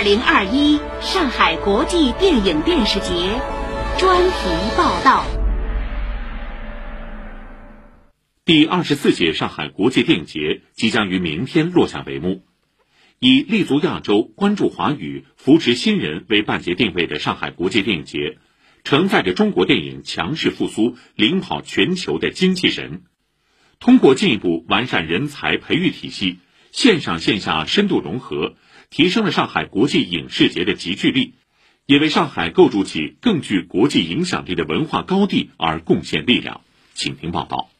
二零二一上海国际电影电视节专题报道。第二十四届上海国际电影节即将于明天落下帷幕。以立足亚洲、关注华语、扶持新人为办节定位的上海国际电影节，承载着中国电影强势复苏、领跑全球的精气神。通过进一步完善人才培育体系，线上线下深度融合，提升了上海国际影视节的集聚力，也为上海构筑起更具国际影响力的文化高地而贡献力量。请听报道。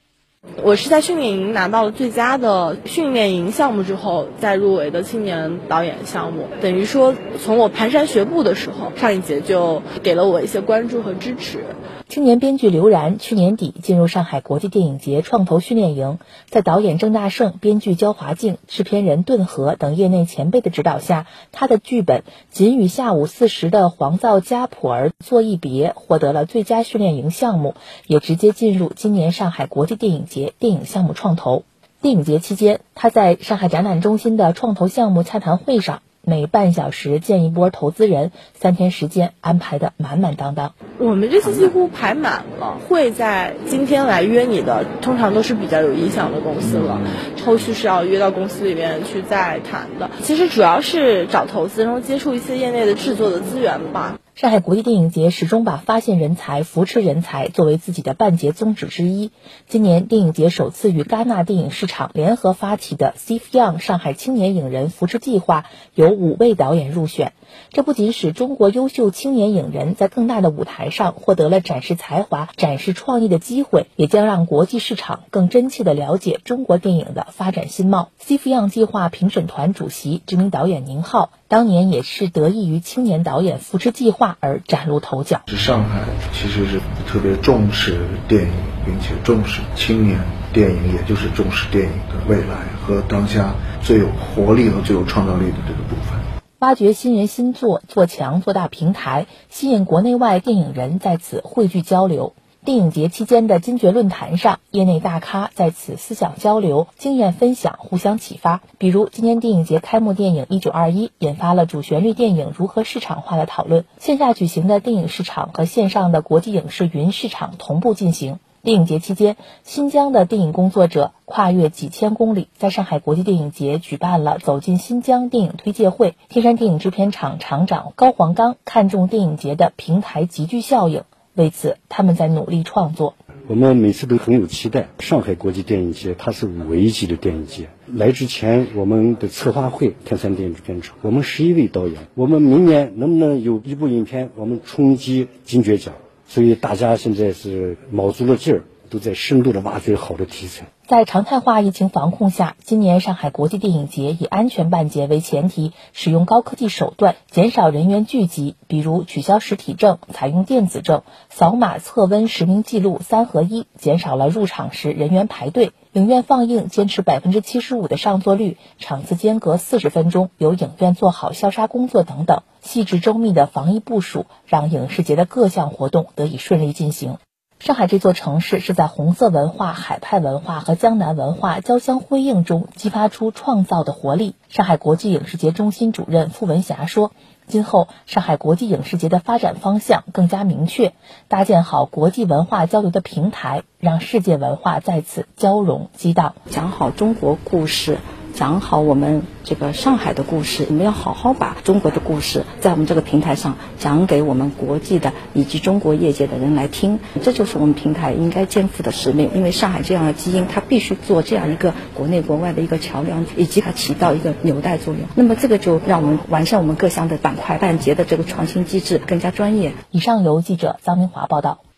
我是在训练营拿到了最佳的训练营项目之后，再入围的青年导演项目。等于说，从我蹒跚学步的时候，上一节就给了我一些关注和支持。青年编剧刘然去年底进入上海国际电影节创投训练营，在导演郑大胜、编剧焦华静、制片人顿河等业内前辈的指导下，他的剧本《仅与下午四时的黄皂家普儿作一别》获得了最佳训练营项目，也直接进入今年上海国际电影节电影项目创投。电影节期间，他在上海展览中心的创投项目洽谈会上。每半小时见一波投资人，三天时间安排的满满当当。我们这次几乎排满了，会在今天来约你的，通常都是比较有影响的公司了。后续是要约到公司里面去再谈的。其实主要是找投资，然后接触一些业内的制作的资源吧。上海国际电影节始终把发现人才、扶持人才作为自己的办节宗旨之一。今年电影节首次与戛纳电影市场联合发起的 “Steve Young 上海青年影人扶持计划”，有五位导演入选。这不仅使中国优秀青年影人在更大的舞台上获得了展示才华、展示创意的机会，也将让国际市场更真切地了解中国电影的发展新貌。Steve Young 计划评审团主席、知名导演宁浩。当年也是得益于青年导演扶持计划而崭露头角。是上海其实是特别重视电影，并且重视青年电影，也就是重视电影的未来和当下最有活力和最有创造力的这个部分。挖掘新人新作，做强做大平台，吸引国内外电影人在此汇聚交流。电影节期间的金爵论坛上，业内大咖在此思想交流、经验分享、互相启发。比如，今年电影节开幕电影《一九二一》引发了主旋律电影如何市场化的讨论。线下举行的电影市场和线上的国际影视云市场同步进行。电影节期间，新疆的电影工作者跨越几千公里，在上海国际电影节举办了走进新疆电影推介会。天山电影制片厂厂长高黄刚看中电影节的平台集聚效应。为此，他们在努力创作。我们每次都很有期待。上海国际电影节，它是五 A 级的电影节。来之前，我们的策划会天山电影制片厂，我们十一位导演，我们明年能不能有一部影片，我们冲击金爵奖？所以大家现在是卯足了劲儿。都在深度的挖掘好的题材。在常态化疫情防控下，今年上海国际电影节以安全办节为前提，使用高科技手段减少人员聚集，比如取消实体证，采用电子证，扫码测温实名记录三合一，减少了入场时人员排队。影院放映坚持百分之七十五的上座率，场次间隔四十分钟，由影院做好消杀工作等等，细致周密的防疫部署，让影视节的各项活动得以顺利进行。上海这座城市是在红色文化、海派文化和江南文化交相辉映中激发出创造的活力。上海国际影视节中心主任傅文霞说：“今后上海国际影视节的发展方向更加明确，搭建好国际文化交流的平台，让世界文化在此交融激荡，讲好中国故事。”讲好我们这个上海的故事，我们要好好把中国的故事在我们这个平台上讲给我们国际的以及中国业界的人来听，这就是我们平台应该肩负的使命。因为上海这样的基因，它必须做这样一个国内国外的一个桥梁，以及它起到一个纽带作用。那么这个就让我们完善我们各项的板块办节的这个创新机制更加专业。以上由记者张明华报道。